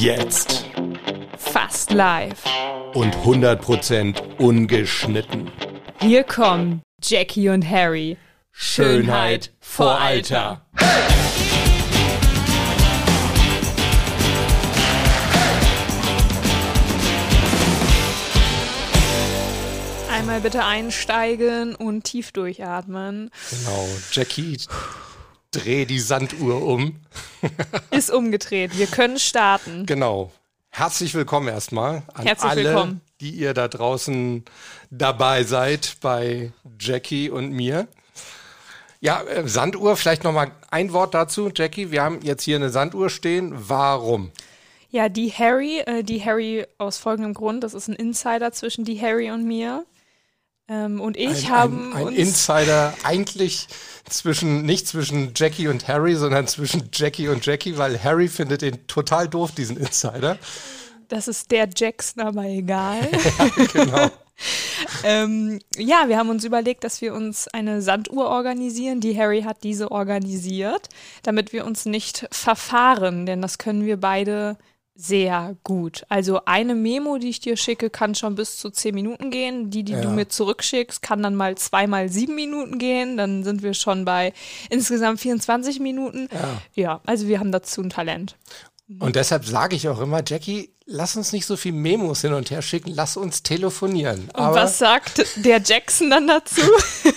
Jetzt. Fast live. Und 100% ungeschnitten. Hier kommen Jackie und Harry. Schönheit vor Alter. Einmal bitte einsteigen und tief durchatmen. Genau, Jackie, dreh die Sanduhr um. Ist umgedreht. Wir können starten. Genau. Herzlich willkommen erstmal an Herzlich alle, willkommen. die ihr da draußen dabei seid bei Jackie und mir. Ja, äh, Sanduhr, vielleicht nochmal ein Wort dazu, Jackie. Wir haben jetzt hier eine Sanduhr stehen. Warum? Ja, die Harry, äh, die Harry aus folgendem Grund, das ist ein Insider zwischen die Harry und mir. Ähm, und ich ein, haben ein, ein Insider eigentlich zwischen nicht zwischen Jackie und Harry, sondern zwischen Jackie und Jackie, weil Harry findet ihn total doof, diesen Insider. das ist der Jackson, aber egal. Genau. ähm, ja, wir haben uns überlegt, dass wir uns eine Sanduhr organisieren. Die Harry hat diese organisiert, damit wir uns nicht verfahren, denn das können wir beide sehr gut. Also eine Memo, die ich dir schicke, kann schon bis zu zehn Minuten gehen. Die, die Ja. du mir zurückschickst, kann dann mal zweimal sieben Minuten gehen. Dann sind wir schon bei insgesamt 24 Minuten. Ja. Ja, also wir haben dazu ein Talent. Und deshalb sage ich auch immer, Jackie, lass uns nicht so viel Memos hin und her schicken, lass uns telefonieren. Und Aber was sagt der Jackson dann dazu?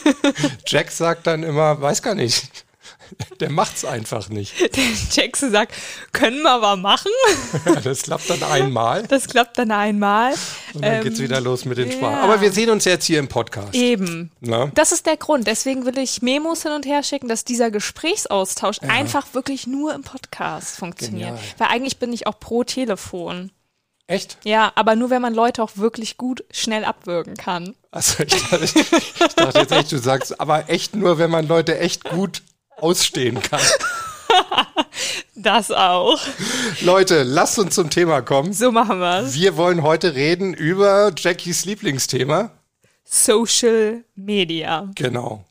Jack sagt dann immer, weiß gar nicht. Der macht's einfach nicht. der Jackson sagt, können wir aber machen. Das klappt dann einmal Das klappt dann einmal. und dann Ähm, geht's wieder los mit den ja. Sprachen. Aber wir sehen uns jetzt hier im Podcast. Eben. Ne? Das ist der Grund. Deswegen will ich Memos hin und her schicken, dass dieser Gesprächsaustausch einfach wirklich nur im Podcast funktioniert. Genial. Weil eigentlich bin ich auch pro Telefon. Echt? Ja, aber nur wenn man Leute auch wirklich gut schnell abwürgen kann. Also ich dachte, ich dachte jetzt echt, du sagst, aber echt nur, wenn man Leute echt gut ausstehen kann. Das auch. Leute, lasst uns zum Thema kommen. So machen wir's. Wir wollen heute reden über Jackies Lieblingsthema. Social Media. Genau.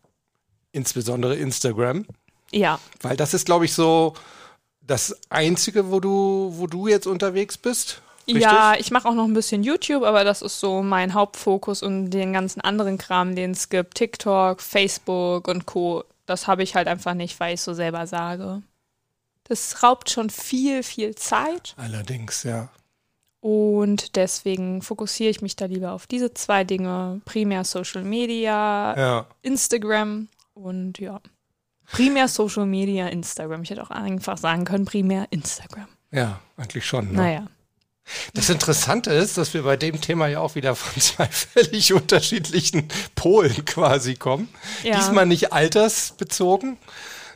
Insbesondere Instagram. Ja. Weil das ist, glaube ich, so das Einzige, wo du, wo du jetzt unterwegs bist. Richtig? Ja, ich mache auch noch ein bisschen YouTube, aber das ist so mein Hauptfokus und den ganzen anderen Kram, den es gibt, TikTok, Facebook und Co. Das habe ich halt einfach nicht, weil ich so selber sage. Das raubt schon viel, viel Zeit Allerdings, ja. und deswegen fokussiere ich mich da lieber auf diese zwei Dinge. Primär Social Media, Ja. Instagram und ja. Primär Social Media, Instagram. Ich hätte auch einfach sagen können, primär Instagram. Ja, eigentlich schon. Ne? Naja. Das Interessante ist, dass wir bei dem Thema ja auch wieder von zwei völlig unterschiedlichen Polen quasi kommen. Ja. Diesmal nicht altersbezogen,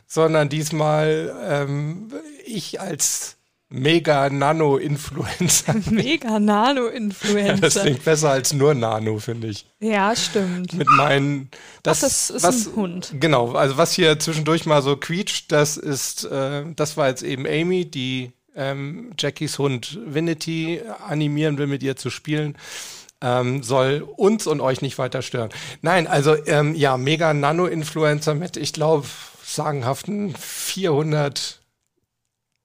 sondern diesmal ähm, ich als Mega-Nano-Influencer. Mega Das Nano-Influencer. klingt besser als nur Nano, finde ich. Ja, stimmt. Mit meinen. Das, Ach, das ist was, ein Hund. Genau, also was hier zwischendurch mal so quietscht, das ist, äh, das war jetzt eben Amy, die ähm, Jackies Hund Vinity animieren will, mit ihr zu spielen. Ähm, soll uns und euch nicht weiter stören. Nein, also ähm, ja, mega Nano-Influencer mit, ich glaube, sagenhaften 400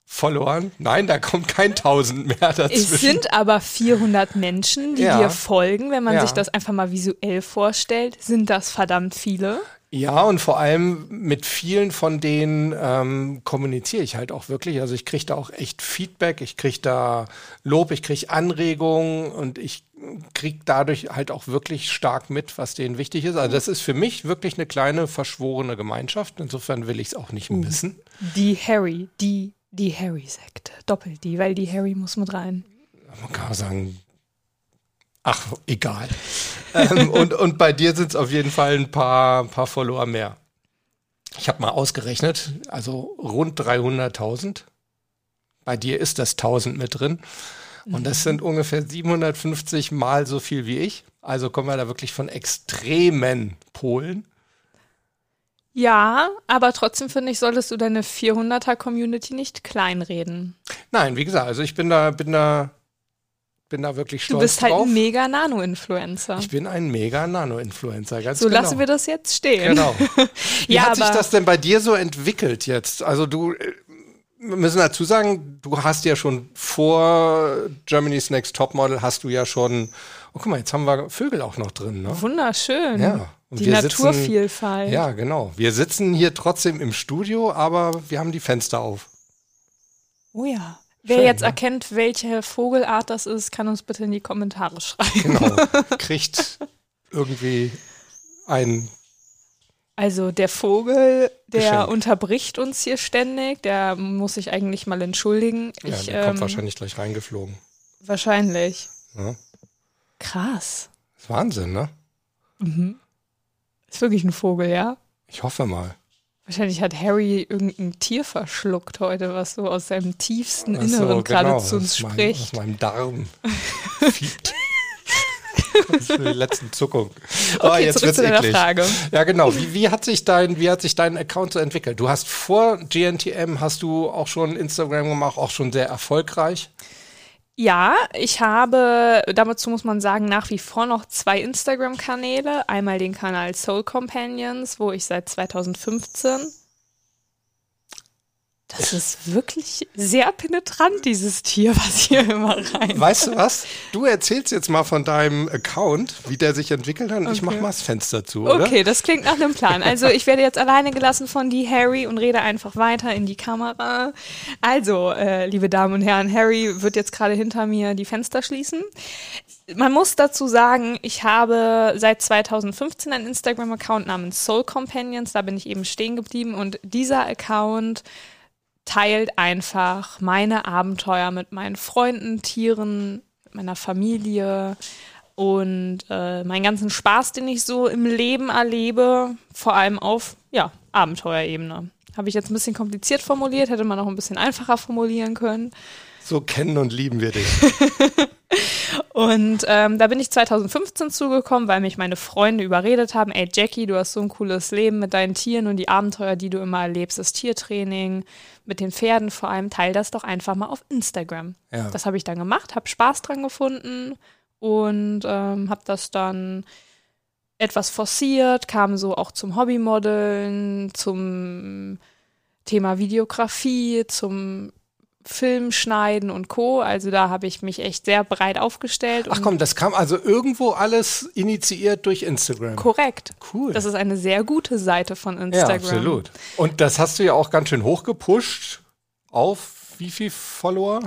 Followern. Nein, da kommt kein 1000 mehr dazwischen. Es sind aber 400 Menschen, die Ja. dir folgen. Wenn man Ja. sich das einfach mal visuell vorstellt, sind das verdammt viele. Ja, und vor allem mit vielen von denen ähm, kommuniziere ich halt auch wirklich. Also ich kriege da auch echt Feedback, ich kriege da Lob, ich kriege Anregungen und ich kriege dadurch halt auch wirklich stark mit, was denen wichtig ist. Also das ist für mich wirklich eine kleine verschworene Gemeinschaft. Insofern will ich es auch nicht missen. Die Harry, die, die Harry-Sekte. Doppelt die, weil die Harry muss mit rein. Man kann auch sagen, ach, egal. Ähm, und, und bei dir sind es auf jeden Fall ein paar, paar Follower mehr. Ich habe mal ausgerechnet, also rund 300.000. Bei dir ist das 1000 mit drin. Und das sind ungefähr 750 mal so viel wie ich. Also kommen wir da wirklich von extremen Polen. Ja, aber trotzdem finde ich, solltest du deine 400er-Community nicht kleinreden. Nein, wie gesagt, also ich bin da, bin da, bin da wirklich Du stolz bist halt drauf. ein mega Nano-Influencer. ich bin ein mega Nano-Influencer, ganz So genau. lassen wir das jetzt stehen. Genau. Wie Ja, hat sich das denn bei dir so entwickelt jetzt? Also du, äh, wir müssen dazu sagen, du hast ja schon vor Germany's Next Topmodel hast du ja schon, oh guck mal, jetzt haben wir Vögel auch noch drin, ne? Wunderschön. Ja. Und Die Naturvielfalt. Sitzen, ja, genau. Wir sitzen hier trotzdem im Studio, aber wir haben die Fenster auf. Oh ja. Wer Schön, jetzt ne? erkennt, welche Vogelart das ist, kann uns bitte in die Kommentare schreiben. Genau. Kriegt irgendwie ein Also der Vogel, der Geschenk. unterbricht uns hier ständig, der muss sich eigentlich mal entschuldigen. Ja, ich, der kommt ähm, wahrscheinlich gleich reingeflogen. wahrscheinlich. Ne? Krass. ist Wahnsinn, ne? Ist wirklich ein Vogel, ja? Ich hoffe mal. Wahrscheinlich hat Harry irgendein Tier verschluckt heute, was so aus seinem tiefsten Ach so, Inneren gerade genau, zu uns aus spricht. Aus meinem Darm. Fiebt. das ist die letzten Zuckung. Okay, Ah, jetzt wird's zu eklig. Frage. Ja, genau. Wie, wie, hat sich dein, wie hat sich dein Account so entwickelt? Du hast vor GNTM, hast du auch schon Instagram gemacht, auch schon sehr erfolgreich. Ja, ich habe, dazu muss man sagen, nach wie vor noch zwei Instagram-Kanäle. Einmal den Kanal Soul Companions, wo ich seit 2015. Das ist wirklich sehr penetrant, dieses Tier, was hier immer rein. Weißt du was? Du erzählst jetzt mal von deinem Account, wie der sich entwickelt hat. und Ich mach Okay. mal das Fenster zu, oder? Okay, das klingt nach einem Plan. Also ich werde jetzt alleine gelassen von die Harry und rede einfach weiter in die Kamera. Also, äh, liebe Damen und Herren, Harry wird jetzt gerade hinter mir die Fenster schließen. Man muss dazu sagen, ich habe seit 2015 einen Instagram-Account namens Soul Companions. Da bin ich eben stehen geblieben und dieser Account teilt einfach meine Abenteuer mit meinen Freunden, Tieren, mit meiner Familie und äh, meinen ganzen Spaß, den ich so im Leben erlebe, vor allem auf ja, Abenteuerebene. Habe ich jetzt ein bisschen kompliziert formuliert, hätte man auch ein bisschen einfacher formulieren können. So kennen und lieben wir dich. Und ähm, da bin ich 2015 zugekommen, weil mich meine Freunde überredet haben, ey Jackie, du hast so ein cooles Leben mit deinen Tieren und die Abenteuer, die du immer erlebst, das Tiertraining, mit den Pferden vor allem, teil das doch einfach mal auf Instagram. Ja. Das habe ich dann gemacht, habe Spaß dran gefunden und ähm, habe das dann etwas forciert, kam so auch zum Hobbymodeln, zum Thema Videografie, zum Filmschneiden und Co. Also da habe ich mich echt sehr breit aufgestellt. Ach komm, das kam also irgendwo alles initiiert durch Instagram. Korrekt. Cool. Das ist eine sehr gute Seite von ja, Instagram. absolut. Und das hast du ja auch ganz schön hochgepusht. Auf wie viel Follower?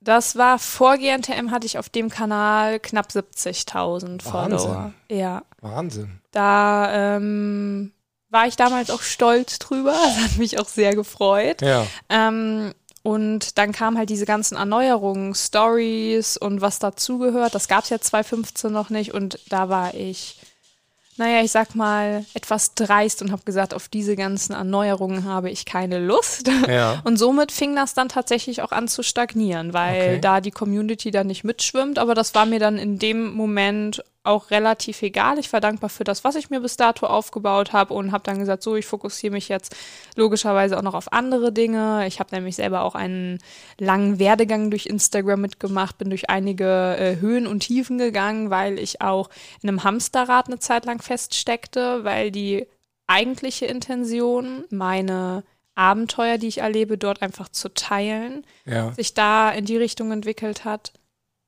Das war vor GNTM hatte ich auf dem Kanal knapp 70.000 Follower. Ja, Wahnsinn. da ähm, war ich damals auch stolz drüber. Das hat mich auch sehr gefreut. Ja. Ähm, und dann kamen halt diese ganzen Erneuerungen, Stories und was dazugehört. Das gab es ja 2015 noch nicht. Und da war ich, naja, ich sag mal, etwas dreist und habe gesagt, auf diese ganzen Erneuerungen habe ich keine Lust. Ja. Und somit fing das dann tatsächlich auch an zu stagnieren, weil Okay. da die Community dann nicht mitschwimmt. Aber das war mir dann in dem Moment auch relativ egal. Ich war dankbar für das, was ich mir bis dato aufgebaut habe und habe dann gesagt, so, ich fokussiere mich jetzt logischerweise auch noch auf andere Dinge. Ich habe nämlich selber auch einen langen Werdegang durch Instagram mitgemacht, bin durch einige äh, Höhen und Tiefen gegangen, weil ich auch in einem Hamsterrad eine Zeit lang feststeckte, weil die eigentliche Intention, meine Abenteuer, die ich erlebe, dort einfach zu teilen, Ja. sich da in die Richtung entwickelt hat,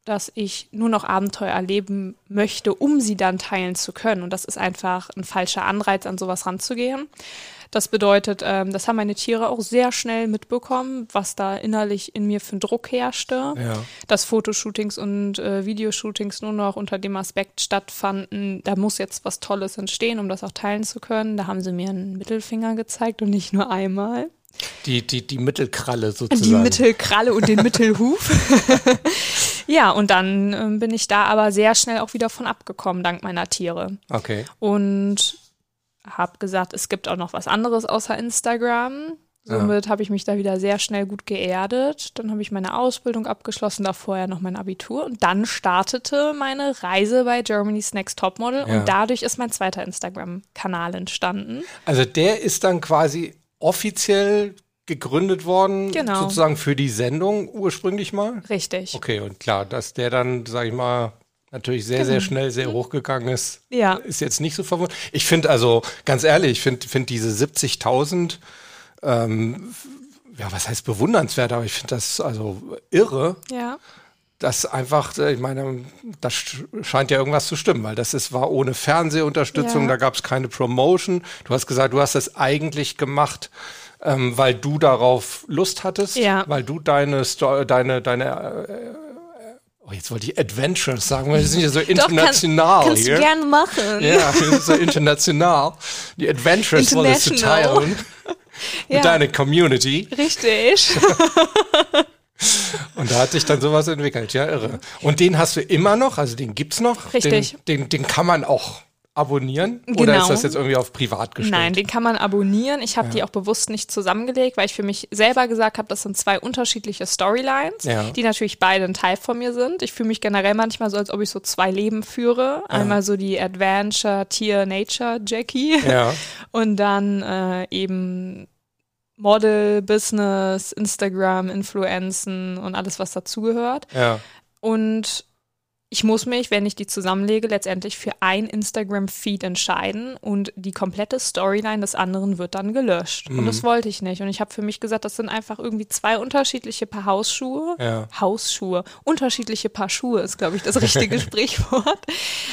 dass ich nur noch Abenteuer erleben möchte, um sie dann teilen zu können. Und das ist einfach ein falscher Anreiz, an sowas ranzugehen. Das bedeutet, ähm, das haben meine Tiere auch sehr schnell mitbekommen, was da innerlich in mir für einen Druck herrschte Ja. dass Fotoshootings und äh, Videoshootings nur noch unter dem Aspekt stattfanden, da muss jetzt was Tolles entstehen, um das auch teilen zu können. Da haben sie mir einen Mittelfinger gezeigt und nicht nur einmal. Die, die, die Mittelkralle sozusagen. Die Mittelkralle und den Mittelhuf. ja, und dann ähm, bin ich da aber sehr schnell auch wieder von abgekommen, dank meiner Tiere. Okay. Und habe gesagt, es gibt auch noch was anderes außer Instagram. Somit habe ich mich da wieder sehr schnell gut geerdet. Dann habe ich meine Ausbildung abgeschlossen, da vorher noch mein Abitur. Und dann startete meine Reise bei Germany's Next Topmodel. Ja. Und dadurch ist mein zweiter Instagram-Kanal entstanden. Also der ist dann quasi offiziell gegründet worden, Genau. sozusagen für die Sendung ursprünglich mal. Richtig. Okay, und klar, dass der dann, sag ich mal, natürlich sehr, sehr schnell sehr hochgegangen ist, Ja. ist jetzt nicht so verwundert. Ich finde also, ganz ehrlich, ich finde find diese 70.000 ähm, ja, was heißt bewundernswert, aber ich finde das also irre. Ja. Das einfach, äh, ich meine, das scheint ja irgendwas zu stimmen, weil das ist, war ohne Fernsehunterstützung, Ja. da gab es keine Promotion. Du hast gesagt, du hast das eigentlich gemacht, ähm, weil du darauf Lust hattest, Ja. weil du deine, Sto deine, deine, äh, oh, jetzt wollte ich Adventures sagen, weil wir sind ja so international Kannst hier. du gerne machen. Ja, wir sind so international. Die Adventures wolltest du teilen Ja. mit deiner Community. Richtig. Und da hat sich dann sowas entwickelt, ja, irre. Und den hast du immer noch, also den gibt's noch. Richtig. Den, den, den kann man auch abonnieren. Oder Genau. ist das jetzt irgendwie auf privat gestellt? Nein, den kann man abonnieren. Ich habe die auch bewusst nicht zusammengelegt, weil ich für mich selber gesagt habe, das sind zwei unterschiedliche Storylines, Ja. die natürlich beide ein Teil von mir sind. Ich fühle mich generell manchmal so, als ob ich so zwei Leben führe. Einmal so die Adventure, Tier, Nature, Jackie. Ja, Und dann äh, eben Model, Business, Instagram, Influenzen und alles, was dazugehört. ja, Und ich muss mich, wenn ich die zusammenlege, letztendlich für ein Instagram-Feed entscheiden und die komplette Storyline des anderen wird dann gelöscht. Und Mhm. das wollte ich nicht. Und ich habe für mich gesagt, das sind einfach irgendwie zwei unterschiedliche Paar Hausschuhe. Ja. Hausschuhe. Unterschiedliche Paar Schuhe ist, glaube ich, das richtige Sprichwort,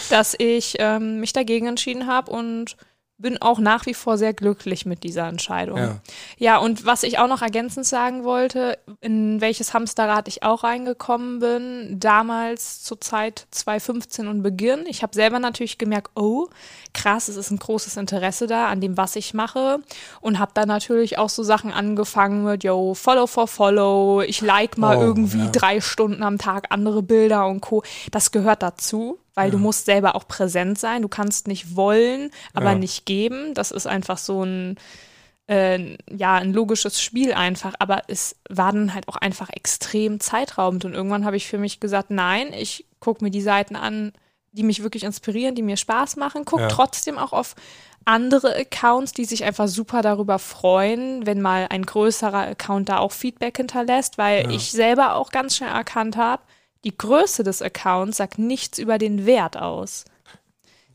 dass ich ähm, mich dagegen entschieden habe und bin auch nach wie vor sehr glücklich mit dieser Entscheidung. Ja. Ja, und was ich auch noch ergänzend sagen wollte, in welches Hamsterrad ich auch reingekommen bin, damals zur Zeit 2015 und Beginn. Ich habe selber natürlich gemerkt, oh, krass, es ist ein großes Interesse da an dem, was ich mache. Und habe dann natürlich auch so Sachen angefangen mit, yo, Follow for Follow, ich like mal Oh, irgendwie ja. drei Stunden am Tag andere Bilder und Co. Das gehört dazu. Weil du musst selber auch präsent sein. Du kannst nicht wollen, aber Ja. nicht geben. Das ist einfach so ein, äh, ja, ein logisches Spiel einfach, aber es war dann halt auch einfach extrem zeitraubend und irgendwann habe ich für mich gesagt, nein, ich gucke mir die Seiten an, die mich wirklich inspirieren, die mir Spaß machen, guck Ja. trotzdem auch auf andere Accounts, die sich einfach super darüber freuen, wenn mal ein größerer Account da auch Feedback hinterlässt, weil ich selber auch ganz schnell erkannt habe, die Größe des Accounts sagt nichts über den Wert aus.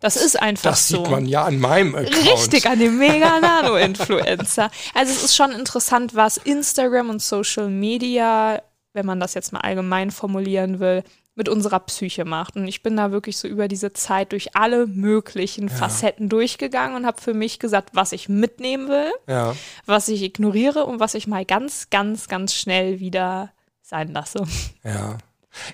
Das ist einfach das so. sieht man ja an meinem Account. Richtig, an dem Mega-Nano-Influencer. Also es ist schon interessant, was Instagram und Social Media, wenn man das jetzt mal allgemein formulieren will, mit unserer Psyche macht. Und ich bin da wirklich so über diese Zeit durch alle möglichen Facetten durchgegangen und habe für mich gesagt, was ich mitnehmen will, Ja. was ich ignoriere und was ich mal ganz, ganz, ganz schnell wieder sein lasse. Ja.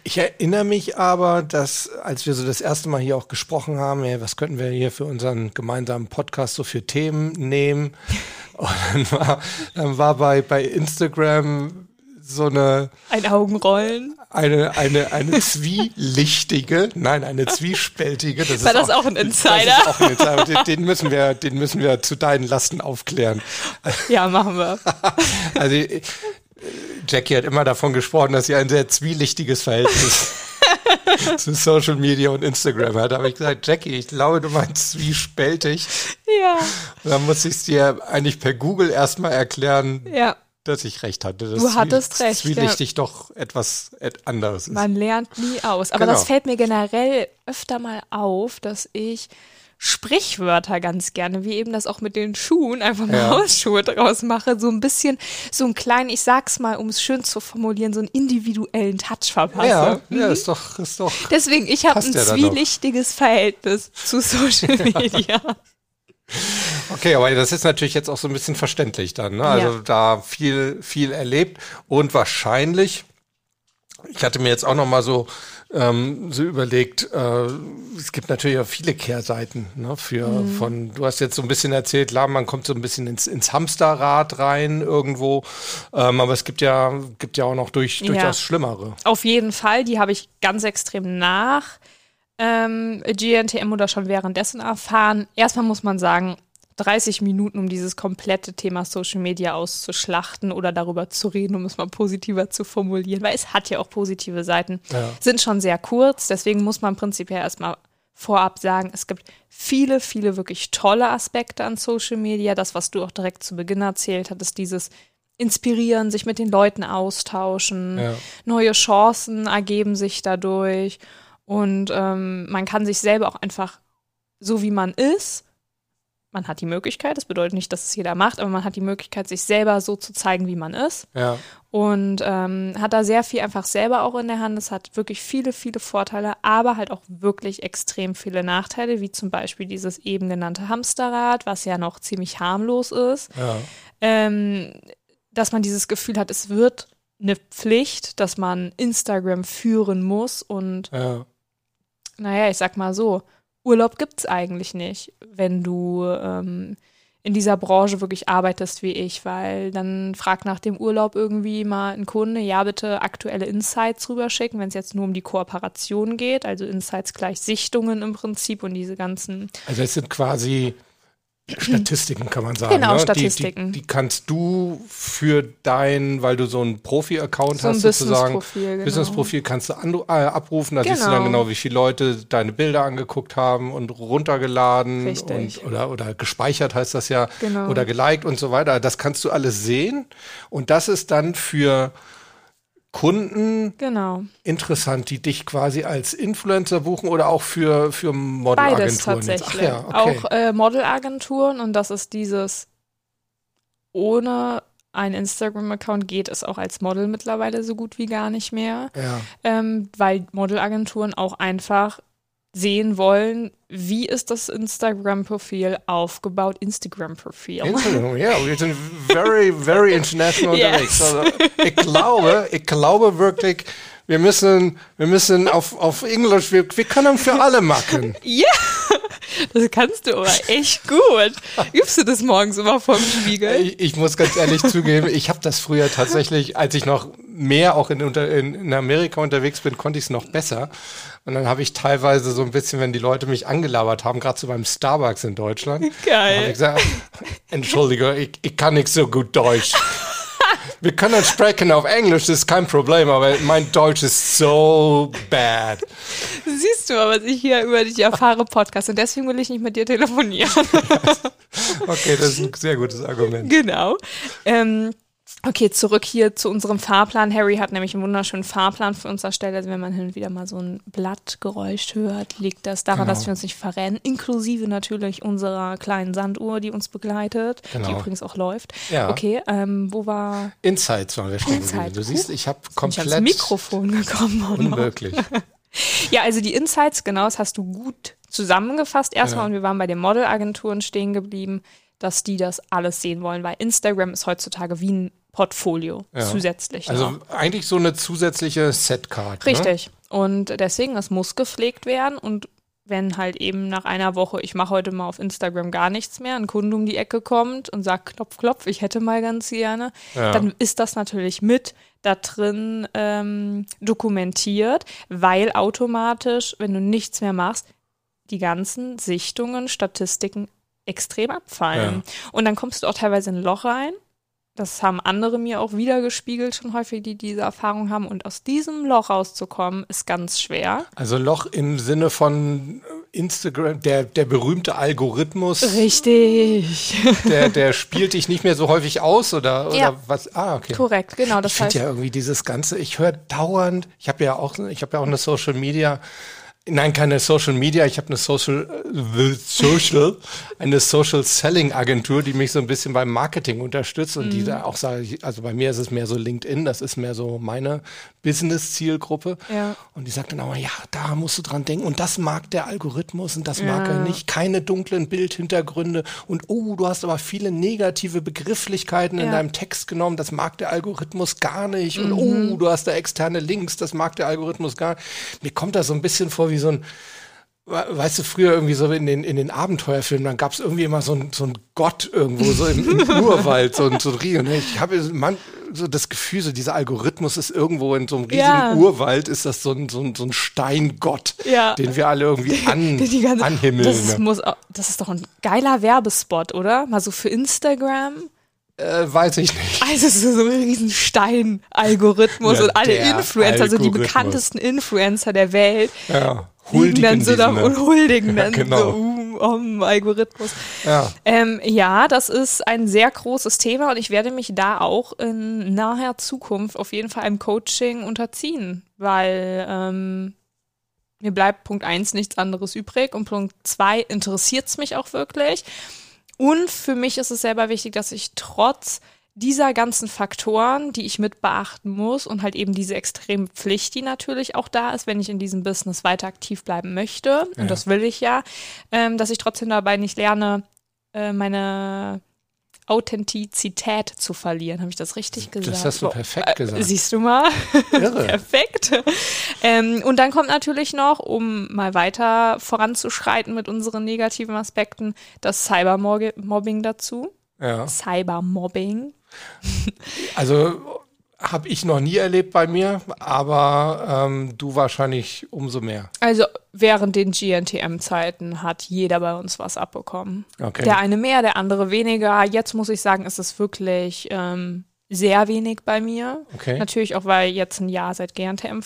Ich erinnere mich aber, dass als wir so das erste Mal hier auch gesprochen haben, ey, was könnten wir hier für unseren gemeinsamen Podcast so für Themen nehmen? Und dann war, dann war bei, bei Instagram so eine, Ein Augenrollen. eine, eine, eine zwielichtige, nein, eine zwiespältige. Das War ist das auch ein Das Insider? ist auch ein Insider. Den, den müssen wir, den müssen wir zu deinen Lasten aufklären. Ja, machen wir. Also Jackie hat immer davon gesprochen, dass sie ein sehr zwielichtiges Verhältnis zu Social Media und Instagram hat. Da habe ich gesagt, Jackie, ich glaube, du meinst zwiespältig. Ja, Und dann musste ich es dir eigentlich per Google erstmal erklären, ja. dass ich recht hatte. Dass Du hattest zwie- recht, Zwielichtig doch etwas et- anderes ist. Man lernt nie aus. Aber Genau. das fällt mir generell öfter mal auf, dass ich Sprichwörter ganz gerne, wie eben das auch mit den Schuhen, einfach mal Ja. Hausschuhe draus mache, so ein bisschen, so einen kleinen, ich sag's mal, um es schön zu formulieren, so einen individuellen Touch verpasse. ja, ja, ist doch, ist doch. Deswegen, ich habe ein ja zwielichtiges Verhältnis zu Social Media. Okay, aber das ist natürlich jetzt auch so ein bisschen verständlich dann. Ne? Also Ja. da viel, viel erlebt und wahrscheinlich, ich hatte mir jetzt auch noch mal so, ähm, so überlegt, äh, es gibt natürlich auch viele Kehrseiten ne, für Mhm. von, du hast jetzt so ein bisschen erzählt, klar, man kommt so ein bisschen ins, ins Hamsterrad rein irgendwo, ähm, aber es gibt ja, gibt ja auch noch durch, Ja. durchaus Schlimmere. Auf jeden Fall, die habe ich ganz extrem nach ähm, GNTM oder schon währenddessen erfahren. Erstmal muss man sagen, 30 Minuten, um dieses komplette Thema Social Media auszuschlachten oder darüber zu reden, um es mal positiver zu formulieren, weil es hat ja auch positive Seiten, Ja. sind schon sehr kurz. Deswegen muss man prinzipiell erstmal vorab sagen, es gibt viele, viele wirklich tolle Aspekte an Social Media. Das, was du auch direkt zu Beginn erzählt hattest, dieses Inspirieren, sich mit den Leuten austauschen, Ja. neue Chancen ergeben sich dadurch und ähm, man kann sich selber auch einfach so wie man ist man hat die Möglichkeit, das bedeutet nicht, dass es jeder macht, aber man hat die Möglichkeit, sich selber so zu zeigen, wie man ist. Ja. Und ähm, hat da sehr viel einfach selber auch in der Hand. Es hat wirklich viele, viele Vorteile, aber halt auch wirklich extrem viele Nachteile, wie zum Beispiel dieses eben genannte Hamsterrad, was ja noch ziemlich harmlos ist. Ja. Ähm, dass man dieses Gefühl hat, es wird eine Pflicht, dass man Instagram führen muss und Ja. naja, ich sag mal so, Urlaub gibt's eigentlich nicht, wenn du ähm, in dieser Branche wirklich arbeitest wie ich, weil dann fragt nach dem Urlaub irgendwie mal ein Kunde, ja bitte aktuelle Insights rüberschicken, wenn es jetzt nur um die Kooperation geht, also Insights gleich Sichtungen im Prinzip und diese ganzen Also es sind quasi Statistiken, kann man sagen. Genau, ne? Statistiken. Die, die, die kannst du für dein, weil du so einen Profi-Account So ein hast sozusagen. Business-Profil, genau. Business-Profil kannst du an, äh, abrufen, da siehst du Genau. dann genau, wie viele Leute deine Bilder angeguckt haben und runtergeladen Richtig. und oder, oder gespeichert heißt das ja Genau. oder geliked und so weiter. Das kannst du alles sehen und das ist dann für Kunden Genau. interessant, die dich quasi als Influencer buchen oder auch für, für Beides Modelagenturen. jetzt? tatsächlich. Ja, okay. Auch äh, Modelagenturen und das ist dieses ohne ein Instagram-Account geht es auch als Model mittlerweile so gut wie gar nicht mehr, ja. ähm, weil Modelagenturen auch einfach sehen wollen, wie ist das Instagram-Profil aufgebaut, Instagram-Profil. Instagram, ja, wir sind very, very international Yes. unterwegs. Also, ich glaube, ich glaube wirklich, wir müssen, wir müssen auf, auf Englisch, wir, wir können für alle machen. Ja, das kannst du aber echt gut. Übst du das morgens immer vorm Spiegel? Ich, ich muss ganz ehrlich zugeben, ich habe das früher tatsächlich, als ich noch mehr auch in, in, in Amerika unterwegs bin, konnte ich es noch besser. Und dann habe ich teilweise so ein bisschen, wenn die Leute mich angelabert haben, gerade so beim Starbucks in Deutschland, Geil. habe ich gesagt, Entschuldige, ich, ich kann nicht so gut Deutsch. Wir können sprechen auf Englisch, das ist kein Problem, aber mein Deutsch ist so bad. Siehst du mal, was ich hier über dich erfahre, Podcast. Und deswegen will ich nicht mit dir telefonieren. Okay, das ist ein sehr gutes Argument. genau. Ähm, okay, zurück hier zu unserem Fahrplan. Harry hat nämlich einen wunderschönen Fahrplan für uns erstellt. Also wenn man hin und wieder mal so ein Blattgeräusch hört, liegt das daran, Genau. dass wir uns nicht verrennen. Inklusive natürlich unserer kleinen Sanduhr, die uns begleitet, die Genau. übrigens auch läuft. Ja. Okay, ähm, wo war Insights waren wir stehen geblieben. Du siehst, ich habe ich komplett ans Mikrofon gekommen? unmöglich. Ja, also die Insights, genau, das hast du gut zusammengefasst erstmal Ja. und wir waren bei den Modelagenturen stehen geblieben, dass die das alles sehen wollen, weil Instagram ist heutzutage wie ein Portfolio Ja. zusätzlich. Also noch. eigentlich so eine zusätzliche Setcard. Ne? Richtig. Und deswegen, das muss gepflegt werden und wenn halt eben nach einer Woche, ich mache heute mal auf Instagram gar nichts mehr, ein Kunde um die Ecke kommt und sagt, klopf, klopf, ich hätte mal ganz gerne, Ja. dann ist das natürlich mit da drin ähm, dokumentiert, weil automatisch, wenn du nichts mehr machst, die ganzen Sichtungen, Statistiken extrem abfallen. Und dann kommst du auch teilweise in ein Loch rein. Das haben andere mir auch wieder gespiegelt, schon häufig, die diese Erfahrung haben. Und aus diesem Loch rauszukommen, ist ganz schwer. Also Loch im Sinne von Instagram, der, der berühmte Algorithmus, Richtig. der, der spielt dich nicht mehr so häufig aus oder, oder Ja. was? Ah, okay. Korrekt, genau. Ich Das finde heißt, ja irgendwie dieses Ganze, ich höre dauernd, ich habe ja auch, ich habe ja auch eine Social Media, nein, keine Social Media, ich habe eine Social, äh, Social, eine Social Selling Agentur, die mich so ein bisschen beim Marketing unterstützt und Mhm. die da auch sage ich, also bei mir ist es mehr so LinkedIn, das ist mehr so meine Business-Zielgruppe. Ja. Und die sagt dann auch, ja, da musst du dran denken und das mag der Algorithmus und das Ja. mag er nicht, keine dunklen Bildhintergründe und oh, du hast aber viele negative Begrifflichkeiten in Ja. deinem Text genommen, das mag der Algorithmus gar nicht und Mhm. oh, du hast da externe Links, das mag der Algorithmus gar nicht. Mir kommt das so ein bisschen vor wie so ein Weißt du, früher irgendwie so in den, in den Abenteuerfilmen, dann gab es irgendwie immer so ein, so ein Gott irgendwo, so im, im Urwald, so ein, so ein Riesen. Ich habe so das Gefühl, so dieser Algorithmus ist irgendwo in so einem riesigen Ja. Urwald, ist das so ein, so ein, so ein Steingott, Ja. den wir alle irgendwie an, die ganze, anhimmeln. das, ne? muss, das ist doch ein geiler Werbespot, oder? Mal so für Instagram. Äh, weiß ich nicht. Also es ist so ein riesen Stein-Algorithmus Ja, und alle Influencer, also die bekanntesten Influencer der Welt, Ja, liegen dann so da und huldigen Ja, dann genau. so um, um Algorithmus. Ja. Ähm, ja, das ist ein sehr großes Thema und ich werde mich da auch in naher Zukunft auf jeden Fall einem Coaching unterziehen, weil ähm, mir bleibt Punkt eins nichts anderes übrig und Punkt zwei interessiert es mich auch wirklich. Und für mich ist es selber wichtig, dass ich trotz dieser ganzen Faktoren, die ich mit beachten muss und halt eben diese extreme Pflicht, die natürlich auch da ist, wenn ich in diesem Business weiter aktiv bleiben möchte, ja. und das will ich ja, ähm, dass ich trotzdem dabei nicht lerne, äh, meine Authentizität zu verlieren. Habe ich das richtig gesagt? Das hast du perfekt gesagt. Äh, siehst du mal? Perfekt. Ähm, und dann kommt natürlich noch, um mal weiter voranzuschreiten mit unseren negativen Aspekten, das Cybermobbing dazu. Ja. Cybermobbing. Also habe ich noch nie erlebt bei mir, aber ähm, du wahrscheinlich umso mehr. Also während den GNTM-Zeiten hat jeder bei uns was abbekommen. Okay. Der eine mehr, der andere weniger. Jetzt muss ich sagen, ist es wirklich ähm, sehr wenig bei mir. Okay. Natürlich auch, weil jetzt ein Jahr seit GNTM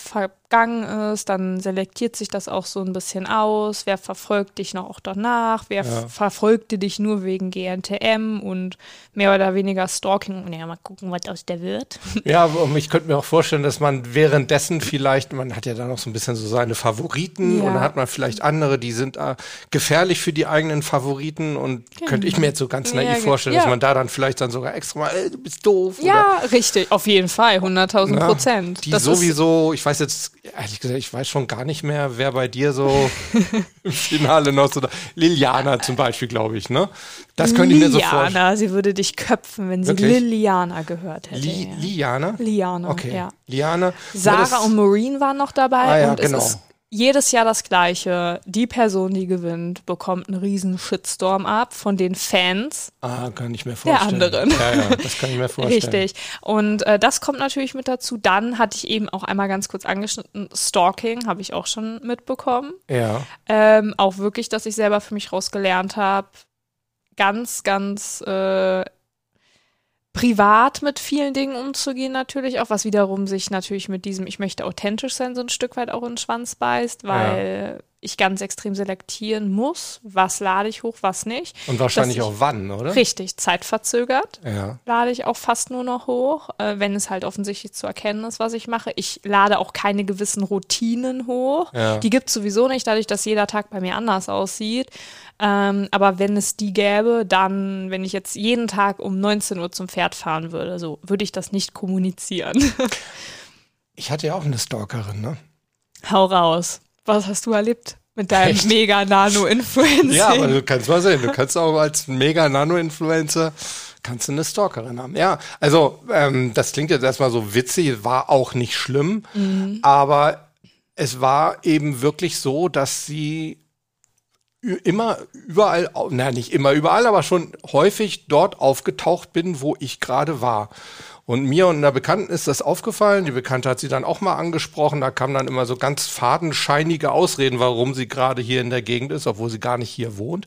vergangen ist, dann selektiert sich das auch so ein bisschen aus. Wer verfolgt dich noch auch danach? Wer ja. verfolgte dich nur wegen GNTM und mehr oder weniger Stalking? Ja, mal gucken, was aus der wird. Ja, und ich könnte mir auch vorstellen, dass man währenddessen vielleicht, man hat ja da noch so ein bisschen so seine Favoriten ja. und dann hat man vielleicht andere, die sind äh, gefährlich für die eigenen Favoriten und genau. könnte ich mir jetzt so ganz naiv ja, vorstellen, dass man da dann vielleicht dann sogar extra mal, ey, du bist doof. Ja, oder, richtig, auf jeden Fall, 100.000 Prozent. Die das sowieso, ich weiß jetzt ehrlich gesagt, ich weiß schon gar nicht mehr, wer bei dir so im Finale noch so. Liliana zum Beispiel, glaube ich, ne? Das könnte ich mir so vorstellen. Liliana, sie würde dich köpfen, wenn sie Wirklich? Liliana gehört hätte. Li Liana? Liana, okay. ja. Liana. Sarah und Maureen waren noch dabei. Ah, ja, und genau. es ist jedes Jahr das Gleiche. Die Person, die gewinnt, bekommt einen riesen Shitstorm ab von den Fans. Ah, kann ich mir vorstellen. Der anderen. Ja, ja, das kann ich mir vorstellen. Richtig. Und äh, das kommt natürlich mit dazu. Dann hatte ich eben auch einmal ganz kurz angeschnitten, Stalking habe ich auch schon mitbekommen. Ja. Ähm, auch wirklich, dass ich selber für mich rausgelernt habe, ganz, ganz äh, privat mit vielen Dingen umzugehen natürlich auch, was wiederum sich natürlich mit diesem ich möchte authentisch sein so ein Stück weit auch in den Schwanz beißt, weil ja. Ich ganz extrem selektieren muss, was lade ich hoch, was nicht. Und wahrscheinlich auch wann, oder? Richtig, zeitverzögert ja. lade ich auch fast nur noch hoch, äh, wenn es halt offensichtlich zu erkennen ist, was ich mache. Ich lade auch keine gewissen Routinen hoch. Ja. Die gibt es sowieso nicht, dadurch, dass jeder Tag bei mir anders aussieht. Ähm, aber wenn es die gäbe, dann, wenn ich jetzt jeden Tag um 19 Uhr zum Pferd fahren würde, so würde ich das nicht kommunizieren. ich hatte ja auch eine Stalkerin, ne? Hau raus. Was hast du erlebt? Mit deinem Echt? Mega-Nano-Influencer. Ja, aber du kannst mal sehen, du kannst auch als Mega-Nano-Influencer kannst du eine Stalkerin haben. Ja, also ähm, das klingt jetzt erstmal so witzig, war auch nicht schlimm, mhm. aber es war eben wirklich so, dass sie immer überall, na nicht immer überall, aber schon häufig dort aufgetaucht bin, wo ich gerade war. Und mir und einer Bekannten ist das aufgefallen. Die Bekannte hat sie dann auch mal angesprochen. Da kamen dann immer so ganz fadenscheinige Ausreden, warum sie gerade hier in der Gegend ist, obwohl sie gar nicht hier wohnt.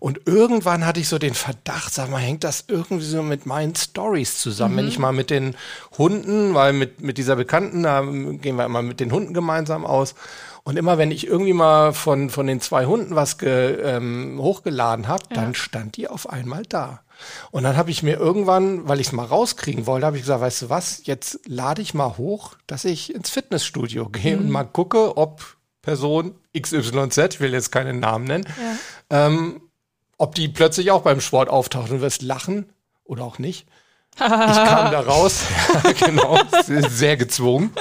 Und irgendwann hatte ich so den Verdacht, sag mal, hängt das irgendwie so mit meinen Stories zusammen? Mhm. Wenn ich mal mit den Hunden, weil mit, mit dieser Bekannten, da gehen wir immer mit den Hunden gemeinsam aus. Und immer wenn ich irgendwie mal von, von den zwei Hunden was ge, ähm, hochgeladen habe, ja. dann stand die auf einmal da. Und dann habe ich mir irgendwann, weil ich es mal rauskriegen wollte, habe ich gesagt, weißt du was, jetzt lade ich mal hoch, dass ich ins Fitnessstudio gehe mhm. und mal gucke, ob Person XYZ, ich will jetzt keinen Namen nennen, ja. ähm, ob die plötzlich auch beim Sport auftaucht und wirst lachen oder auch nicht. Ich kam da raus, genau, sehr gezwungen.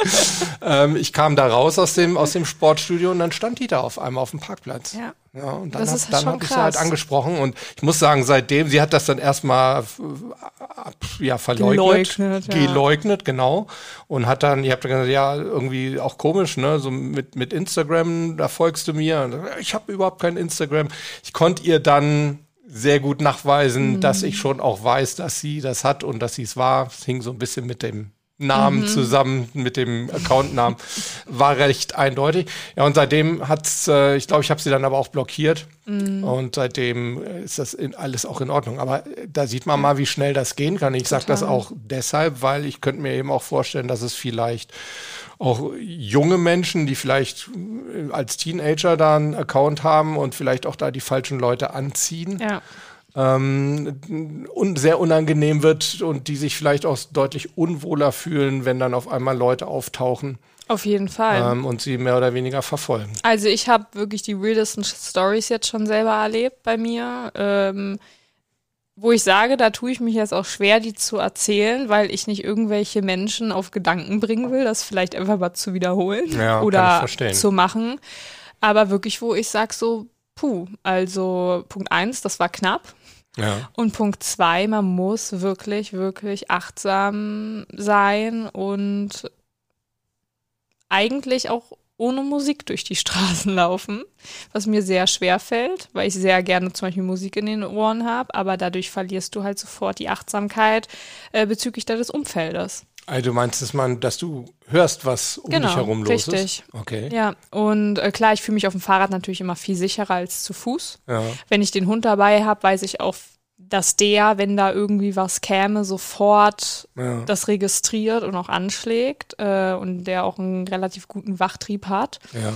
Ähm, ich kam da raus aus dem, aus dem Sportstudio und dann stand die da auf einmal auf dem Parkplatz. Ja. Ja, und dann habe hab ich sie halt angesprochen und ich muss sagen, seitdem, sie hat das dann erstmal ja, verleugnet, geleugnet, ja. geleugnet, genau. Und hat dann, ich habe dann gesagt, ja, irgendwie auch komisch, ne, so mit, mit Instagram, da folgst du mir. Ich habe überhaupt kein Instagram. Ich konnte ihr dann sehr gut nachweisen, mhm. dass ich schon auch weiß, dass sie das hat und dass sie es war. Es hing so ein bisschen mit dem Namen mhm. zusammen mit dem Accountnamen war recht eindeutig. Ja, und seitdem hat's, äh, ich glaube, ich habe sie dann aber auch blockiert. Mhm. Und seitdem ist das in, alles auch in Ordnung. Aber äh, da sieht man mal, wie schnell das gehen kann. Ich sage das auch deshalb, weil ich könnte mir eben auch vorstellen, dass es vielleicht auch junge Menschen, die vielleicht äh, als Teenager da einen Account haben und vielleicht auch da die falschen Leute anziehen. Ja. Ähm, und sehr unangenehm wird und die sich vielleicht auch deutlich unwohler fühlen, wenn dann auf einmal Leute auftauchen. Auf jeden Fall. Ähm, und sie mehr oder weniger verfolgen. Also ich habe wirklich die weirdesten Stories jetzt schon selber erlebt bei mir. Ähm, wo ich sage, da tue ich mich jetzt auch schwer, die zu erzählen, weil ich nicht irgendwelche Menschen auf Gedanken bringen will, das vielleicht einfach mal zu wiederholen Ja, oder zu machen. Aber wirklich, wo ich sage so, puh, also Punkt eins, das war knapp. Ja. Und Punkt zwei, man muss wirklich, wirklich achtsam sein und eigentlich auch ohne Musik durch die Straßen laufen, was mir sehr schwer fällt, weil ich sehr gerne zum Beispiel Musik in den Ohren habe, aber dadurch verlierst du halt sofort die Achtsamkeit äh, bezüglich deines Umfeldes. Also du meinst, dass man, dass du hörst, was um Genau, dich herum los richtig. ist? Okay. Ja, und äh, klar, ich fühle mich auf dem Fahrrad natürlich immer viel sicherer als zu Fuß. Ja. Wenn ich den Hund dabei habe, weiß ich auch, dass der, wenn da irgendwie was käme, sofort Ja. das registriert und auch anschlägt äh, und der auch einen relativ guten Wachtrieb hat. ja.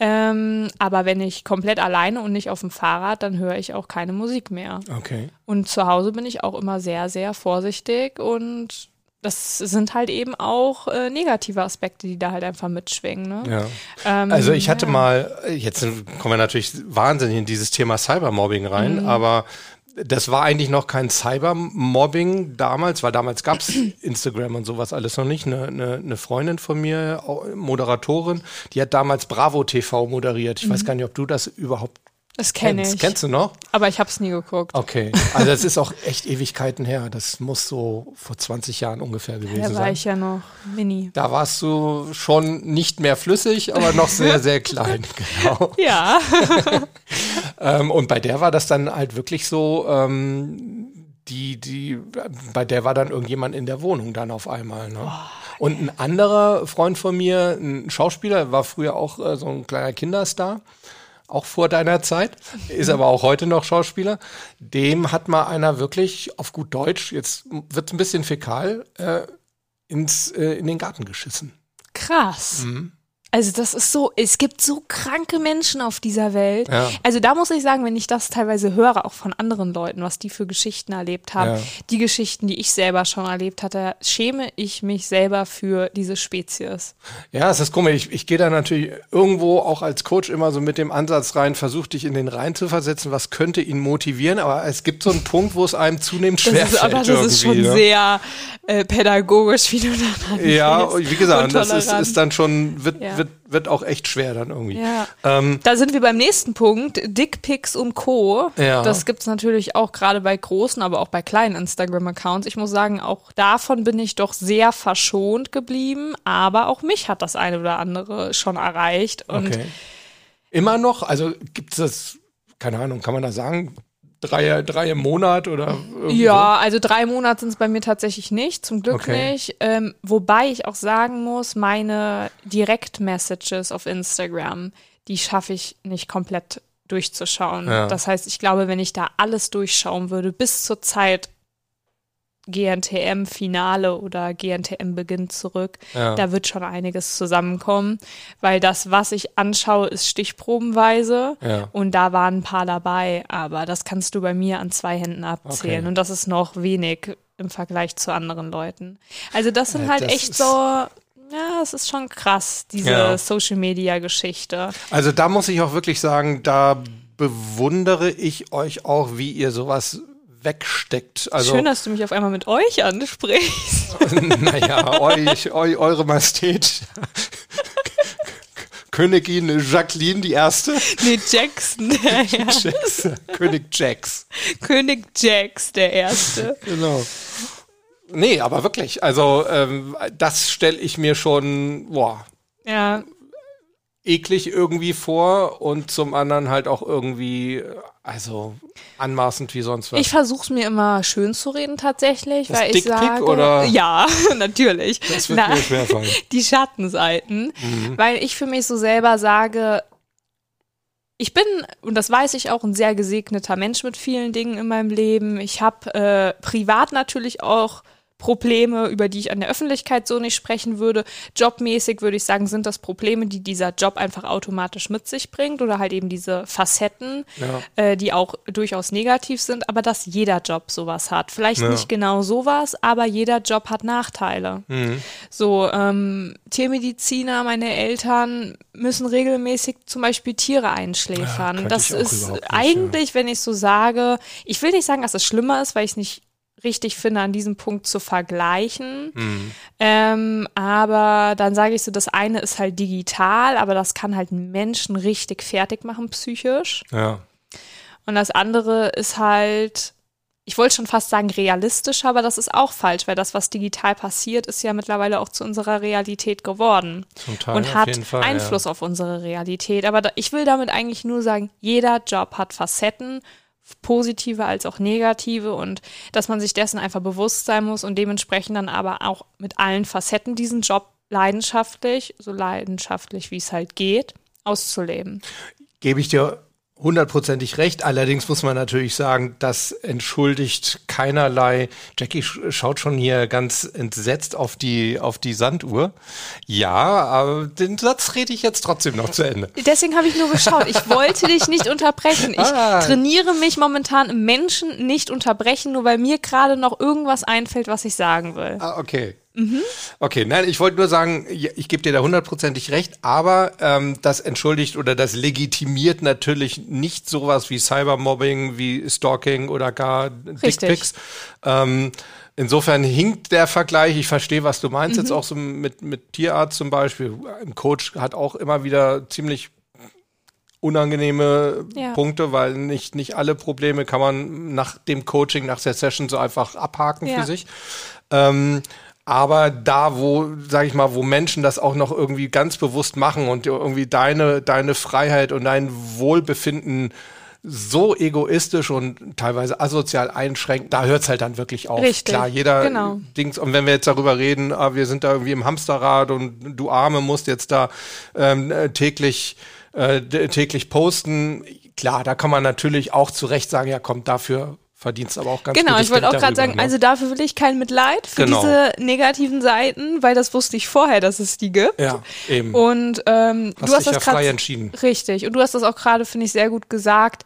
Ähm, aber wenn ich komplett alleine und nicht auf dem Fahrrad, dann höre ich auch keine Musik mehr. Okay. Und zu Hause bin ich auch immer sehr, sehr vorsichtig und das sind halt eben auch äh, negative Aspekte, die da halt einfach mitschwingen. Ne? Ja. Ähm, Also ich hatte ja. mal, jetzt kommen wir natürlich wahnsinnig in dieses Thema Cybermobbing rein, Mhm. aber das war eigentlich noch kein Cybermobbing damals, weil damals gab es Instagram und sowas alles noch nicht. Eine, eine, eine Freundin von mir, Moderatorin, die hat damals Bravo TV moderiert. Ich weiß gar nicht, ob du das überhaupt Das kenne kennst. ich. Kennst du noch? Aber ich habe es nie geguckt. Okay. Also das ist auch echt Ewigkeiten her. Das muss so vor 20 Jahren ungefähr gewesen da war sein. ich ja noch mini. Da warst du schon nicht mehr flüssig, aber noch sehr, sehr klein. Genau. Ja. Ähm, und bei der war das dann halt wirklich so, ähm, die, die, bei der war dann irgendjemand in der Wohnung dann auf einmal. Ne? Und ein anderer Freund von mir, ein Schauspieler, war früher auch äh, so ein kleiner Kinderstar, auch vor deiner Zeit, ist aber auch heute noch Schauspieler. Dem hat mal einer wirklich auf gut Deutsch, jetzt wird ein bisschen fäkal, äh, ins, äh, in den Garten geschissen. Krass. Mhm. Also das ist so, es gibt so kranke Menschen auf dieser Welt. Ja. Also da muss ich sagen, wenn ich das teilweise höre, auch von anderen Leuten, was die für Geschichten erlebt haben, Ja. die Geschichten, die ich selber schon erlebt hatte, schäme ich mich selber für diese Spezies. Ja, es ist komisch. Ich, ich gehe da natürlich irgendwo auch als Coach immer so mit dem Ansatz rein, versuche dich in den Rein zu versetzen, was könnte ihn motivieren, aber es gibt so einen Punkt, wo es einem zunehmend Das schwer ist, aber das ist schon ne? sehr äh, pädagogisch, wie du da Ja, wie gesagt, das ist, ist dann schon, wird, Ja. wird, wird auch echt schwer dann irgendwie. Ja. Ähm, Da sind wir beim nächsten Punkt. Dickpics und Co. Ja. Das gibt's natürlich auch gerade bei großen, aber auch bei kleinen Instagram-Accounts. Ich muss sagen, auch davon bin ich doch sehr verschont geblieben. Aber auch mich hat das eine oder andere schon erreicht. Und okay. Immer noch? Also gibt es das, keine Ahnung, kann man da sagen, drei, drei im Monat oder Ja, also drei Monate sind es bei mir tatsächlich nicht, zum Glück Okay. nicht. Ähm, wobei ich auch sagen muss, meine Direct-Messages auf Instagram, die schaffe ich nicht komplett durchzuschauen. Ja. Das heißt, ich glaube, wenn ich da alles durchschauen würde, bis zur Zeit GNTM-Finale oder GNTM-Beginn zurück, Ja. da wird schon einiges zusammenkommen, weil das, was ich anschaue, ist stichprobenweise Ja. und da waren ein paar dabei, aber das kannst du bei mir an zwei Händen abzählen Okay. und das ist noch wenig im Vergleich zu anderen Leuten. Also das sind halt das echt so, ja, es ist schon krass, diese Ja. Social-Media-Geschichte. Also da muss ich auch wirklich sagen, da bewundere ich euch auch, wie ihr sowas wegsteckt. Also, Schön, dass du mich auf einmal mit euch ansprichst. naja, euch, eu, eure Majestät. Königin Jacqueline die erste. nee, Jackson, der Erste. Jax, König Jax. König Jax, der Erste. Genau. Nee, aber wirklich. Also ähm, das stelle ich mir schon boah, Ja, eklig irgendwie vor und zum anderen halt auch irgendwie, also anmaßend wie sonst was. ich versuche es mir immer schön zu reden tatsächlich, Das weil ich Dickpic sage, oder? ja, natürlich. das wird Na, mir schwerfallen. die Schattenseiten, Mhm. weil ich für mich so selber sage, ich bin, und das weiß ich auch, ein sehr gesegneter Mensch mit vielen Dingen in meinem Leben. Ich habe äh, privat natürlich auch Probleme, über die ich an der Öffentlichkeit so nicht sprechen würde. Jobmäßig würde ich sagen, sind das Probleme, die dieser Job einfach automatisch mit sich bringt oder halt eben diese Facetten, ja. äh, die auch durchaus negativ sind, aber dass jeder Job sowas hat. Vielleicht ja. nicht genau sowas, aber jeder Job hat Nachteile. Mhm. So, ähm, Tiermediziner, meine Eltern müssen regelmäßig zum Beispiel Tiere einschläfern. Ja, das ist nicht, eigentlich, wenn ich so sage, ich will nicht sagen, dass es schlimmer ist, weil ich es nicht richtig finde, an diesem Punkt zu vergleichen. Mhm. Ähm, aber dann sage ich so, das eine ist halt digital, aber das kann halt Menschen richtig fertig machen, psychisch. Ja. Und das andere ist halt, ich wollte schon fast sagen realistischer, aber das ist auch falsch, weil das, was digital passiert, ist ja mittlerweile auch zu unserer Realität geworden. Zum Teil und hat Fall, Einfluss ja. auf unsere Realität. Aber da, ich will damit eigentlich nur sagen, jeder Job hat Facetten positive als auch negative und dass man sich dessen einfach bewusst sein muss und dementsprechend dann aber auch mit allen Facetten diesen Job leidenschaftlich, so leidenschaftlich wie es halt geht, auszuleben. Gebe ich dir hundertprozentig recht. Allerdings muss man natürlich sagen, das entschuldigt keinerlei. Jackie schaut schon hier ganz entsetzt auf die, auf die Sanduhr. Ja, aber den Satz rede ich jetzt trotzdem noch zu Ende. Deswegen habe ich nur geschaut. Ich wollte dich nicht unterbrechen. Ich ah. trainiere mich momentan Menschen nicht unterbrechen, nur weil mir gerade noch irgendwas einfällt, was ich sagen will. Ah, okay. Mhm. Okay, nein, ich wollte nur sagen, ich gebe dir da hundertprozentig recht, aber ähm, das entschuldigt oder das legitimiert natürlich nicht sowas wie Cybermobbing, wie Stalking oder gar Dickpics. Ähm, insofern hinkt der Vergleich. Ich verstehe, was du meinst, mhm. jetzt auch so mit, mit Tierarzt zum Beispiel. Ein Coach hat auch immer wieder ziemlich unangenehme ja. Punkte, weil nicht, nicht alle Probleme kann man nach dem Coaching, nach der Session so einfach abhaken ja. für sich. Ähm, aber da, wo, sag ich mal, wo Menschen das auch noch irgendwie ganz bewusst machen und irgendwie deine, deine Freiheit und dein Wohlbefinden so egoistisch und teilweise asozial einschränken, da hört's halt dann wirklich auf. Richtig, Klar, jeder genau. Dings, und wenn wir jetzt darüber reden, ah, wir sind da irgendwie im Hamsterrad und du Arme musst jetzt da ähm, täglich, äh, täglich posten, klar, da kann man natürlich auch zu Recht sagen, ja komm, dafür verdienst aber auch ganz Genau, ich wollte auch gerade sagen, ne? also dafür will ich kein Mitleid für genau. diese negativen Seiten, weil das wusste ich vorher, dass es die gibt. Ja, eben. Und ähm, hast du hast das ja frei entschieden. Richtig. Und du hast das auch gerade, finde ich, sehr gut gesagt.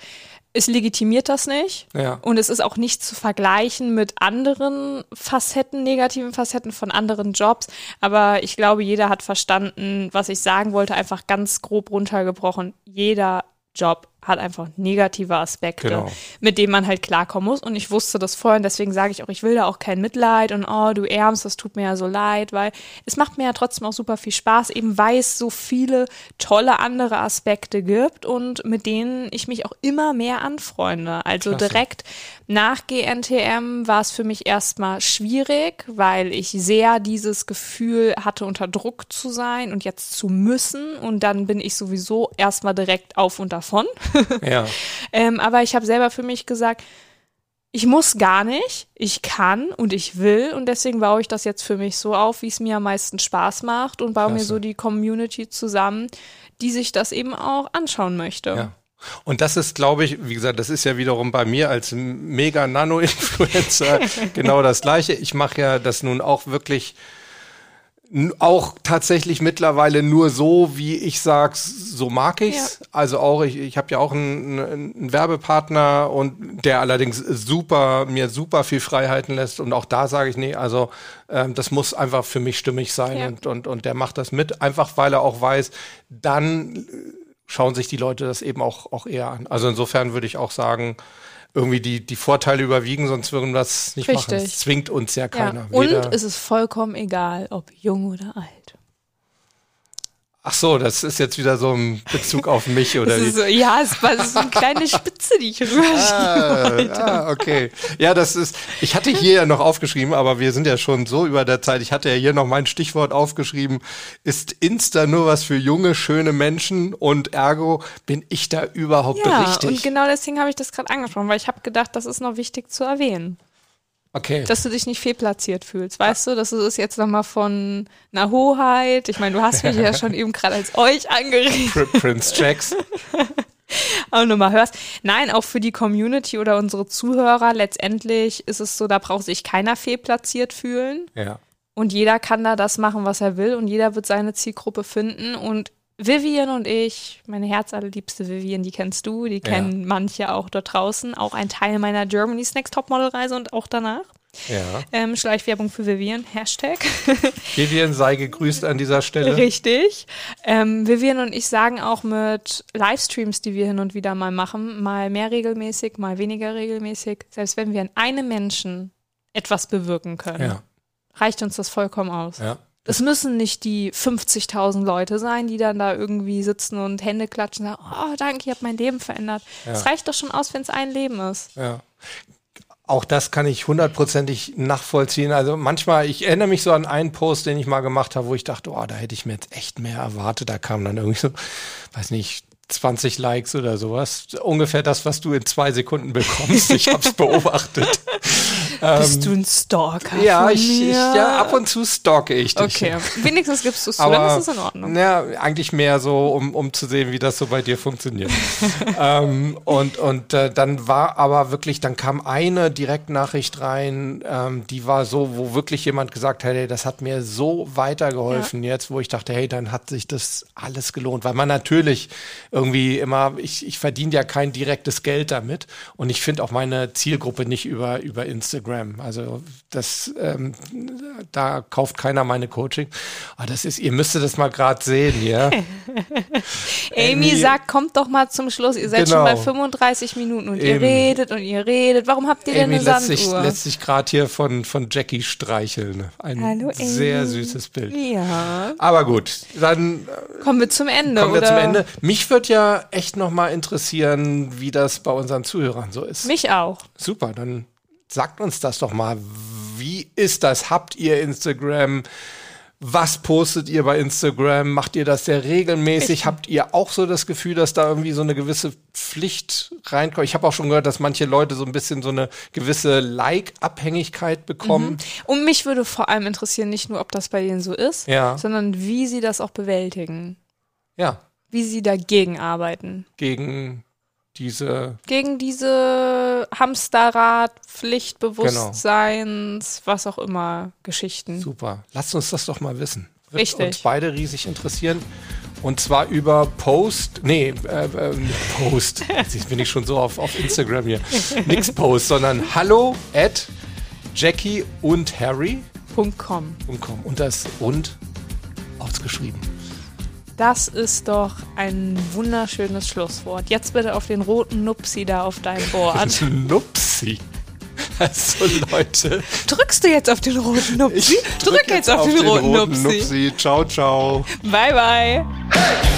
Es legitimiert das nicht. Ja. Und es ist auch nicht zu vergleichen mit anderen Facetten, negativen Facetten von anderen Jobs. Aber ich glaube, jeder hat verstanden, was ich sagen wollte, einfach ganz grob runtergebrochen. Jeder Job hat einfach negative Aspekte, genau. mit denen man halt klarkommen muss. Und ich wusste das vorhin, deswegen sage ich auch, ich will da auch kein Mitleid und oh, du ärmst, das tut mir ja so leid, weil es macht mir ja trotzdem auch super viel Spaß, eben weil es so viele tolle andere Aspekte gibt und mit denen ich mich auch immer mehr anfreunde. Also Klasse. direkt nach GNTM war es für mich erstmal schwierig, weil ich sehr dieses Gefühl hatte, unter Druck zu sein und jetzt zu müssen. Und dann bin ich sowieso erstmal direkt auf und davon. Ja. ähm, aber ich habe selber für mich gesagt, ich muss gar nicht, ich kann und ich will und deswegen baue ich das jetzt für mich so auf, wie es mir am meisten Spaß macht und baue Klasse. mir so die Community zusammen, die sich das eben auch anschauen möchte. Ja. Und das ist, glaube ich, wie gesagt, das ist ja wiederum bei mir als mega Nano-Influencer genau das Gleiche. Ich mache ja das nun auch wirklich auch tatsächlich mittlerweile nur so, wie ich sag's, so mag ich's. Ja. Also auch, ich, ich habe ja auch einen, einen, Werbepartner und der allerdings super, mir super viel Freiheiten lässt. Und auch da sage ich, nee, also ähm, das muss einfach für mich stimmig sein ja. und, und, und der macht das mit, einfach weil er auch weiß, dann schauen sich die Leute das eben auch, auch eher an. Also insofern würde ich auch sagen, irgendwie die, die Vorteile überwiegen, sonst würden wir das nicht Richtig. machen. Es zwingt uns ja keiner. Ja. Und es ist vollkommen egal, ob jung oder alt. Ach so, das ist jetzt wieder so ein Bezug auf mich oder so, Ja, es war so eine kleine Spitze, die ich rüberschieben wollte. Ah, okay. Ja, das ist, ich hatte hier ja noch aufgeschrieben, aber wir sind ja schon so über der Zeit. Ich hatte ja hier noch mein Stichwort aufgeschrieben. Ist Insta nur was für junge, schöne Menschen und ergo bin ich da überhaupt ja, richtig? und genau deswegen habe ich das gerade angesprochen, weil ich habe gedacht, das ist noch wichtig zu erwähnen. Okay. Dass du dich nicht fehlplatziert fühlst. Weißt du, dass du das jetzt nochmal von einer Hoheit, ich meine, du hast mich ja schon eben gerade als euch angeredet. Prince Jacks. auch nur mal hörst. Nein, auch für die Community oder unsere Zuhörer, letztendlich ist es so, da braucht sich keiner fehlplatziert fühlen. Ja. Und jeder kann da das machen, was er will und jeder wird seine Zielgruppe finden. Und Vivian und ich, meine herzallerliebste Vivian, die kennst du, die kennen manche auch dort draußen, auch ein Teil meiner Germany's Next Topmodel Reise und auch danach. Ja. Ähm, Schleichwerbung für Vivian, Hashtag. Vivian sei gegrüßt an dieser Stelle. Richtig. Ähm, Vivian und ich sagen auch mit Livestreams, die wir hin und wieder mal machen, mal mehr regelmäßig, mal weniger regelmäßig, selbst wenn wir an einem Menschen etwas bewirken können, Ja. reicht uns das vollkommen aus. Ja. Es müssen nicht die 50.000 Leute sein, die dann da irgendwie sitzen und Hände klatschen und sagen, oh, danke, ihr habt mein Leben verändert. Es reicht doch schon aus, wenn es ein Leben ist. Ja. Auch das kann ich hundertprozentig nachvollziehen. Also manchmal, ich erinnere mich so an einen Post, den ich mal gemacht habe, wo ich dachte, oh, da hätte ich mir jetzt echt mehr erwartet. Da kam dann irgendwie so, weiß nicht, 20 Likes oder sowas. Ungefähr das, was du in zwei Sekunden bekommst. Ich habe es beobachtet. Bist du ein Stalker? Ähm, Ja, ich, ich, ja, ab und zu stalke ich dich. Okay, wenigstens gibst du es zu, Aber dann ist es in Ordnung. Ja, eigentlich mehr so, um, um zu sehen, wie das so bei dir funktioniert. ähm, und und äh, dann war aber wirklich, dann kam eine Direktnachricht rein, ähm, die war so, wo wirklich jemand gesagt hat, hey, das hat mir so weitergeholfen jetzt, wo ich dachte, hey, dann hat sich das alles gelohnt. Weil man natürlich irgendwie immer, ich, ich verdiene ja kein direktes Geld damit und ich finde auch meine Zielgruppe nicht über, über Instagram. Also das, ähm, da kauft keiner meine Coaching. Aber das ist, ihr müsstet das mal gerade sehen, ja. Amy Amy- sagt, kommt doch mal zum Schluss. Ihr seid schon Genau. bei 35 Minuten und ihr Eben. redet und ihr redet. Warum habt ihr denn Amy eine lässt sich, Sanduhr? lässt sich gerade hier von, von Jackie streicheln. Ein Hallo, sehr süßes Bild. ja. Aber gut, dann Kommen wir zum Ende, kommen wir oder? zum Ende. Mich würde ja echt noch mal interessieren, wie das bei unseren Zuhörern so ist. Mich auch. Super, dann sagt uns das doch mal. Wie ist das? Habt ihr Instagram? Was postet ihr bei Instagram? Macht ihr das sehr regelmäßig? Habt ihr auch so das Gefühl, dass da irgendwie so eine gewisse Pflicht reinkommt? Ich habe auch schon gehört, dass manche Leute so ein bisschen so eine gewisse Like-Abhängigkeit bekommen. Und mich würde vor allem interessieren, nicht nur, ob das bei denen so ist, Ja. sondern wie sie das auch bewältigen. Ja, Wie sie dagegen arbeiten. gegen diese Gegen diese Hamsterrad, Pflichtbewusstseins, was auch immer, Geschichten. Super. Lasst uns das doch mal wissen. Wird Richtig. uns beide riesig interessieren. Und zwar über Post, nee, äh, äh, Post. Jetzt bin ich schon so auf, auf Instagram hier. Nix Post, sondern hallo at Jackie und Harry. .com. .com. Und das und ausgeschrieben. Das ist doch ein wunderschönes Schlusswort. Jetzt bitte auf den roten Nupsi da auf deinem Board. Nupsi. Also Leute, Drückst du jetzt auf den roten Nupsi? Drück, jetzt auf, den, roten, Nupsi. Nupsi. Ciao, ciao. Bye, bye.